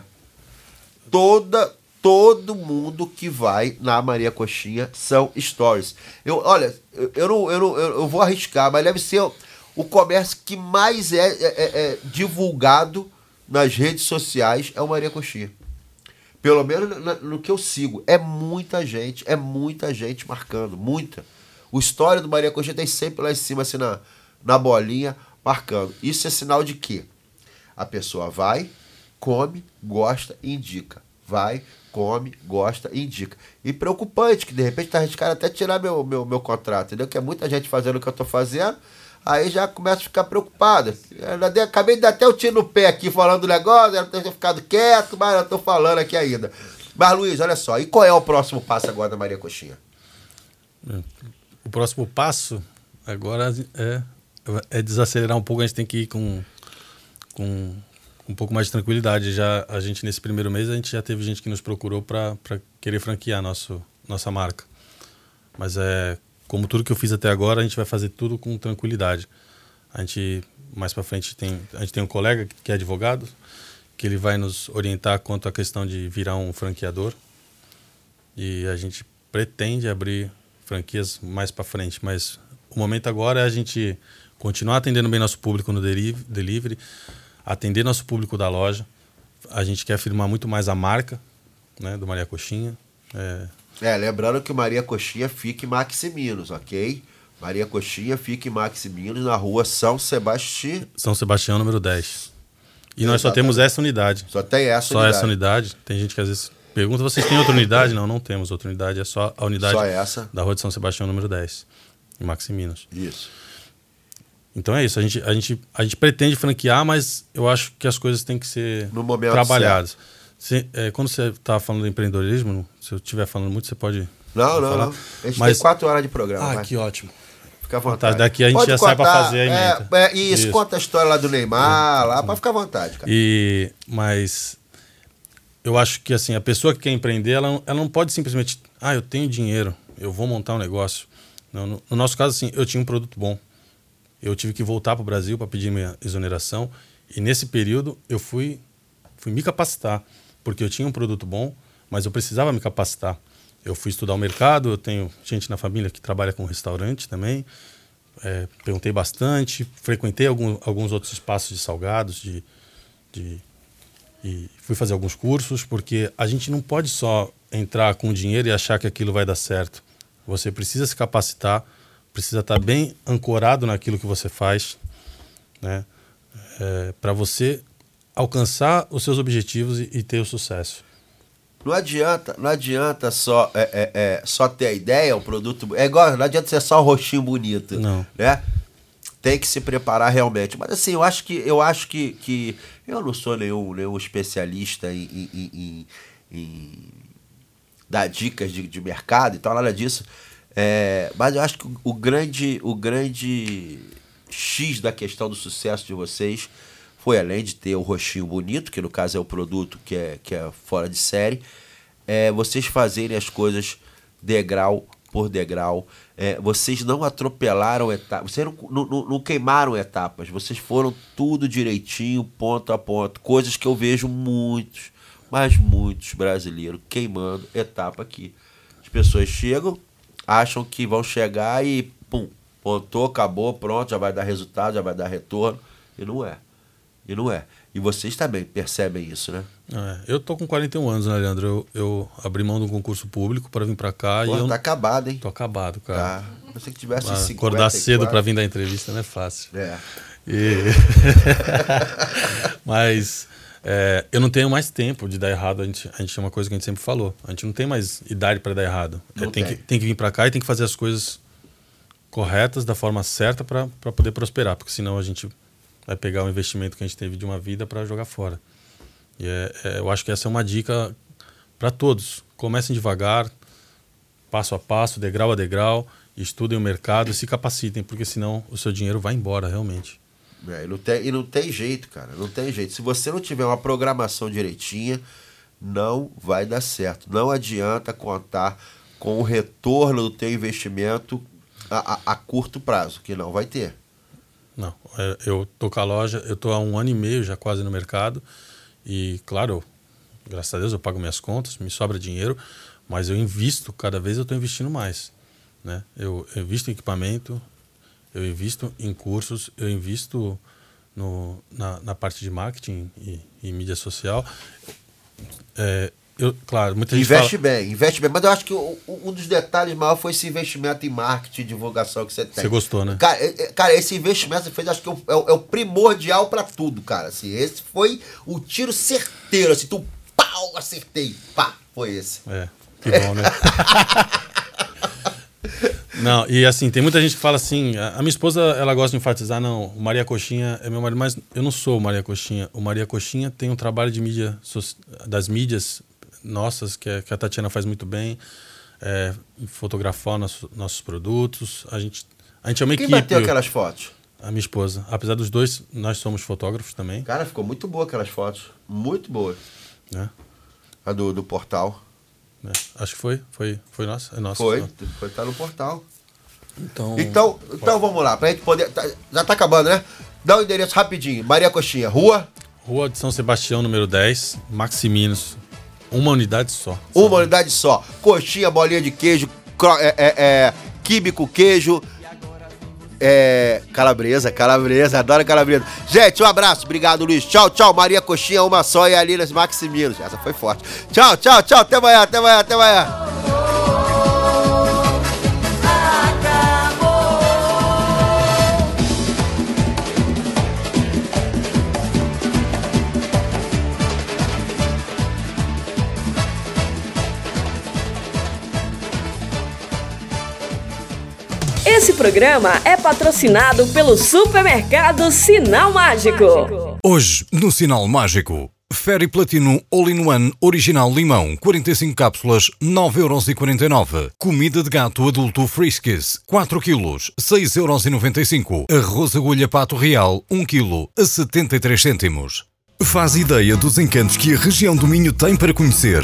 [SPEAKER 1] Toda todo mundo que vai na Maria Coxinha são stories. Eu, olha, eu, eu, não, eu, não, eu, vou arriscar, mas deve ser o, o comércio que mais é, é, é, divulgado nas redes sociais é o Maria Coxinha. Pelo menos no, que eu sigo. É muita gente, é muita gente marcando, muita. O story do Maria Coxinha tem sempre lá em cima, assim, na, na bolinha, marcando. Isso é sinal de que a pessoa vai, come, gosta e indica. Vai, come, gosta e indica. E preocupante, que de repente tá arriscado até tirar meu, meu, meu contrato, entendeu? Que é muita gente fazendo o que eu tô fazendo, aí já começa a ficar preocupado. Eu acabei de dar até o tiro no pé aqui falando do negócio, era ter ficado quieto, mas eu tô falando aqui ainda. Mas, Luiz, olha só, e qual é o próximo passo agora da Maria Coxinha?
[SPEAKER 9] O próximo passo agora é, é desacelerar um pouco, a gente tem que ir com, com um pouco mais de tranquilidade. Já a gente nesse primeiro mês a gente já teve gente que nos procurou para querer franquear nosso nossa marca. Mas é como tudo que eu fiz até agora, a gente vai fazer tudo com tranquilidade. A gente mais para frente tem a gente tem um colega que é advogado que ele vai nos orientar quanto à questão de virar um franqueador. E a gente pretende abrir franquias mais para frente, mas o momento agora é a gente continuar atendendo bem nosso público no delivery, atender nosso público da loja. A gente quer afirmar muito mais a marca né, do Maria Coxinha. É...
[SPEAKER 1] é, lembrando que Maria Coxinha fica em Maximinos, ok? Maria Coxinha fica em Maximinos, na rua São Sebastião.
[SPEAKER 9] São Sebastião, número 10. E nós só temos essa unidade.
[SPEAKER 1] Só tem essa
[SPEAKER 9] só
[SPEAKER 1] unidade.
[SPEAKER 9] essa unidade. Tem gente que às vezes pergunta: vocês têm outra unidade? Não, não temos outra unidade. É só a unidade
[SPEAKER 1] Só essa.
[SPEAKER 9] da rua de São Sebastião, número 10, em Maximinos.
[SPEAKER 1] Isso.
[SPEAKER 9] Então é isso, a gente, a, gente, a gente pretende franquear, mas eu acho que as coisas têm que ser
[SPEAKER 1] No momento
[SPEAKER 9] Se- é, quando você está falando de empreendedorismo, se eu estiver falando muito, você pode.
[SPEAKER 1] Não, não,
[SPEAKER 9] falar.
[SPEAKER 1] não. A gente
[SPEAKER 9] Mas-
[SPEAKER 1] tem quatro horas de programa.
[SPEAKER 9] Ah,
[SPEAKER 1] vai.
[SPEAKER 9] que ótimo.
[SPEAKER 1] Fica à vontade.
[SPEAKER 9] Tá, daqui a gente
[SPEAKER 1] Pode
[SPEAKER 9] já sai pra
[SPEAKER 1] contar,
[SPEAKER 9] fazer a
[SPEAKER 1] é,
[SPEAKER 9] emenda.
[SPEAKER 1] é, isso,
[SPEAKER 9] Isso.
[SPEAKER 1] conta a história lá do Neymar, lá, pode ficar à vontade, cara.
[SPEAKER 9] E, mas eu acho que assim, a pessoa que quer empreender, ela, não- ela não pode simplesmente, ah, eu tenho dinheiro, eu vou montar um negócio. Não, no, no nosso caso, assim, eu tinha um produto bom. Eu tive que voltar para o Brasil para pedir minha exoneração. E nesse período eu fui, fui me capacitar, porque eu tinha um produto bom, mas eu precisava me capacitar. Eu fui estudar o mercado, eu tenho gente na família que trabalha com restaurante também. É, perguntei bastante, frequentei algum, alguns outros espaços de salgados, de, de, e fui fazer alguns cursos, porque a gente não pode só entrar com dinheiro e achar que aquilo vai dar certo. Você precisa se capacitar, precisa estar bem ancorado naquilo que você faz, né? para você alcançar os seus objetivos e, e ter o sucesso.
[SPEAKER 1] Não adianta, não adianta só, é, é, é, só ter a ideia, o produto. É igual, não adianta ser só um rostinho bonito.
[SPEAKER 9] Não.
[SPEAKER 1] Né? Tem que se preparar realmente. Mas assim, eu acho que eu acho que, que eu não sou nenhum, nenhum especialista em, em, em- em- dar dicas de, de mercado e tal, nada disso. É, mas eu acho que o grande, o grande X da questão do sucesso de vocês foi além de ter o rostinho bonito, que no caso é o produto que é, que é fora de série, é vocês fazerem as coisas degrau por degrau. É, vocês não atropelaram etapas, vocês não, não- não queimaram etapas, vocês foram tudo direitinho, ponto a ponto. Coisas que eu vejo muitos, mas muitos brasileiros queimando etapa aqui. As pessoas chegam, acham que vão chegar e pum, pontou, acabou, pronto, já vai dar resultado, já vai dar retorno. E não é. E não é. E vocês também percebem isso, né?
[SPEAKER 9] É, eu tô com 41 anos, né, Leandro? Eu, eu abri mão de um concurso público para vir para cá
[SPEAKER 1] Pô,
[SPEAKER 9] e eu
[SPEAKER 1] tá acabado, hein?
[SPEAKER 9] tô acabado, cara.
[SPEAKER 1] Tá. Pensei que tivesse 50
[SPEAKER 9] Acordar cedo para vir dar entrevista não é fácil.
[SPEAKER 1] É.
[SPEAKER 9] E- Mas é, eu não tenho mais tempo de dar errado. A gente, a gente tem uma coisa que a gente sempre falou. A gente não tem mais idade para dar errado. É, tem,
[SPEAKER 1] tem.
[SPEAKER 9] Que, tem que vir para cá e tem que fazer as coisas corretas da forma certa para poder prosperar, porque senão a gente vai pegar o investimento que a gente teve de uma vida para jogar fora. E é, é, eu acho que essa é uma dica para todos. Comecem devagar, passo a passo, degrau a degrau, estudem o mercado e se capacitem, porque senão o seu dinheiro vai embora realmente.
[SPEAKER 1] É, e, não tem, e não tem jeito, cara. Não tem jeito. Se você não tiver uma programação direitinha, não vai dar certo. Não adianta contar com o retorno do teu investimento a, a- a curto prazo, que não vai ter.
[SPEAKER 9] Não, é, eu tô com a loja, eu tô há um ano e meio já quase no mercado e, claro, graças a Deus eu pago minhas contas, me sobra dinheiro, mas eu invisto, cada vez eu estou investindo mais, né? Eu, eu invisto em equipamento, eu invisto em cursos, eu invisto no, na, na parte de marketing e, e mídia social. É, eu, claro, muita gente
[SPEAKER 1] Investe
[SPEAKER 9] fala,
[SPEAKER 1] bem, investe bem. Mas eu acho que o- o- um dos detalhes maiores foi esse investimento em marketing e divulgação que você tem.
[SPEAKER 9] Você gostou, né?
[SPEAKER 1] Cara, é- é- cara, esse investimento você fez, acho que é o, é o- é primordial pra tudo, cara. Assim, esse foi o tiro certeiro, assim, tu pau, acertei, pá, foi esse.
[SPEAKER 9] É, que bom, né? Não, e assim, tem muita gente que fala assim, a, a minha esposa, ela gosta de enfatizar, não, o Maria Coxinha é meu marido, mas eu não sou o Maria Coxinha. O Maria Coxinha tem um trabalho de mídia, das mídias nossas, que, é- que a Tatiana faz muito bem, é, fotografar nosso- nossos produtos, a gente, a gente é uma
[SPEAKER 1] Quem
[SPEAKER 9] equipe.
[SPEAKER 1] bateu aquelas fotos?
[SPEAKER 9] A minha esposa. Apesar dos dois, nós somos fotógrafos também,
[SPEAKER 1] Cara, ficou muito boa aquelas fotos. Muito boa.
[SPEAKER 9] né?
[SPEAKER 1] A do, do portal.
[SPEAKER 9] né? Acho que foi, foi, foi nossa, é nossa.
[SPEAKER 1] Foi, foi tá no portal.
[SPEAKER 9] Então,
[SPEAKER 1] Então, então vamos lá, pra gente poder. tá- já tá acabando, né? Dá o endereço rapidinho. Maria Coxinha, rua,
[SPEAKER 9] Rua de São Sebastião, número 10, Maximinos. Uma unidade só.
[SPEAKER 1] uma unidade só. Coxinha, bolinha de queijo, cro- é, é, é, quibe com queijo. É. Calabresa, calabresa, adoro calabresa. Gente, um abraço, obrigado, Luiz. Tchau, tchau. Maria Coxinha, uma só e a Linas Maximinos. Essa foi forte. Tchau, tchau, tchau. Até amanhã, até amanhã, até amanhã.
[SPEAKER 5] Esse programa é patrocinado pelo supermercado Sinal Mágico.
[SPEAKER 7] Hoje, no Sinal Mágico, Ferry Platino All-in-One Original Limão, 45 cápsulas, 9,49€. Comida de gato adulto Friskies, 4 kg, 6,95€. Arroz agulha pato real, 1 kg, a 73 cêntimos. Faz ideia dos encantos que a região do Minho tem para conhecer.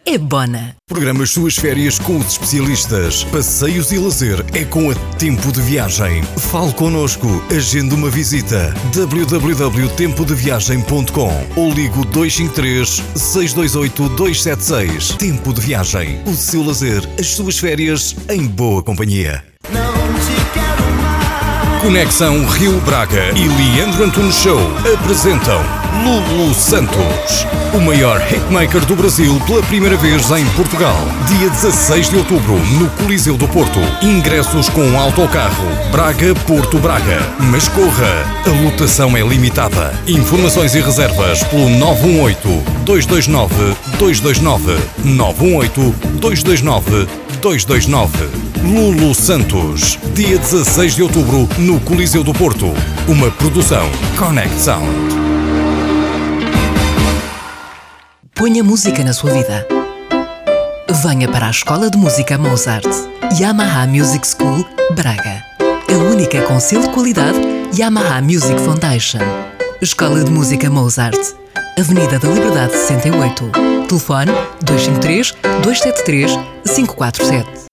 [SPEAKER 8] é Bona.
[SPEAKER 7] Programa as suas férias com os especialistas. Passeios e lazer é com a Tempo de Viagem. Fale connosco, agende uma visita. www.tempodeviagem.com ou ligo 253 628 276. Tempo de Viagem. O seu lazer, as suas férias em boa companhia. Conexão Rio Braga e Leandro Antunes Show apresentam Lulu Santos, o maior hitmaker do Brasil pela primeira vez em Portugal. Dia 16 de outubro, no Coliseu do Porto. Ingressos com autocarro Braga-Porto Braga. Mas corra, a lotação é limitada. Informações e reservas pelo 918-229-229. 918-229-229. Lulu Santos, dia 16 de outubro, no Coliseu do Porto. Uma produção Connect Sound.
[SPEAKER 8] Ponha música na sua vida. Venha para a Escola de Música Mozart. Yamaha Music School, Braga. A única com selo de qualidade Yamaha Music Foundation. Escola de Música Mozart. Avenida da Liberdade 68. Telefone 253 273 547.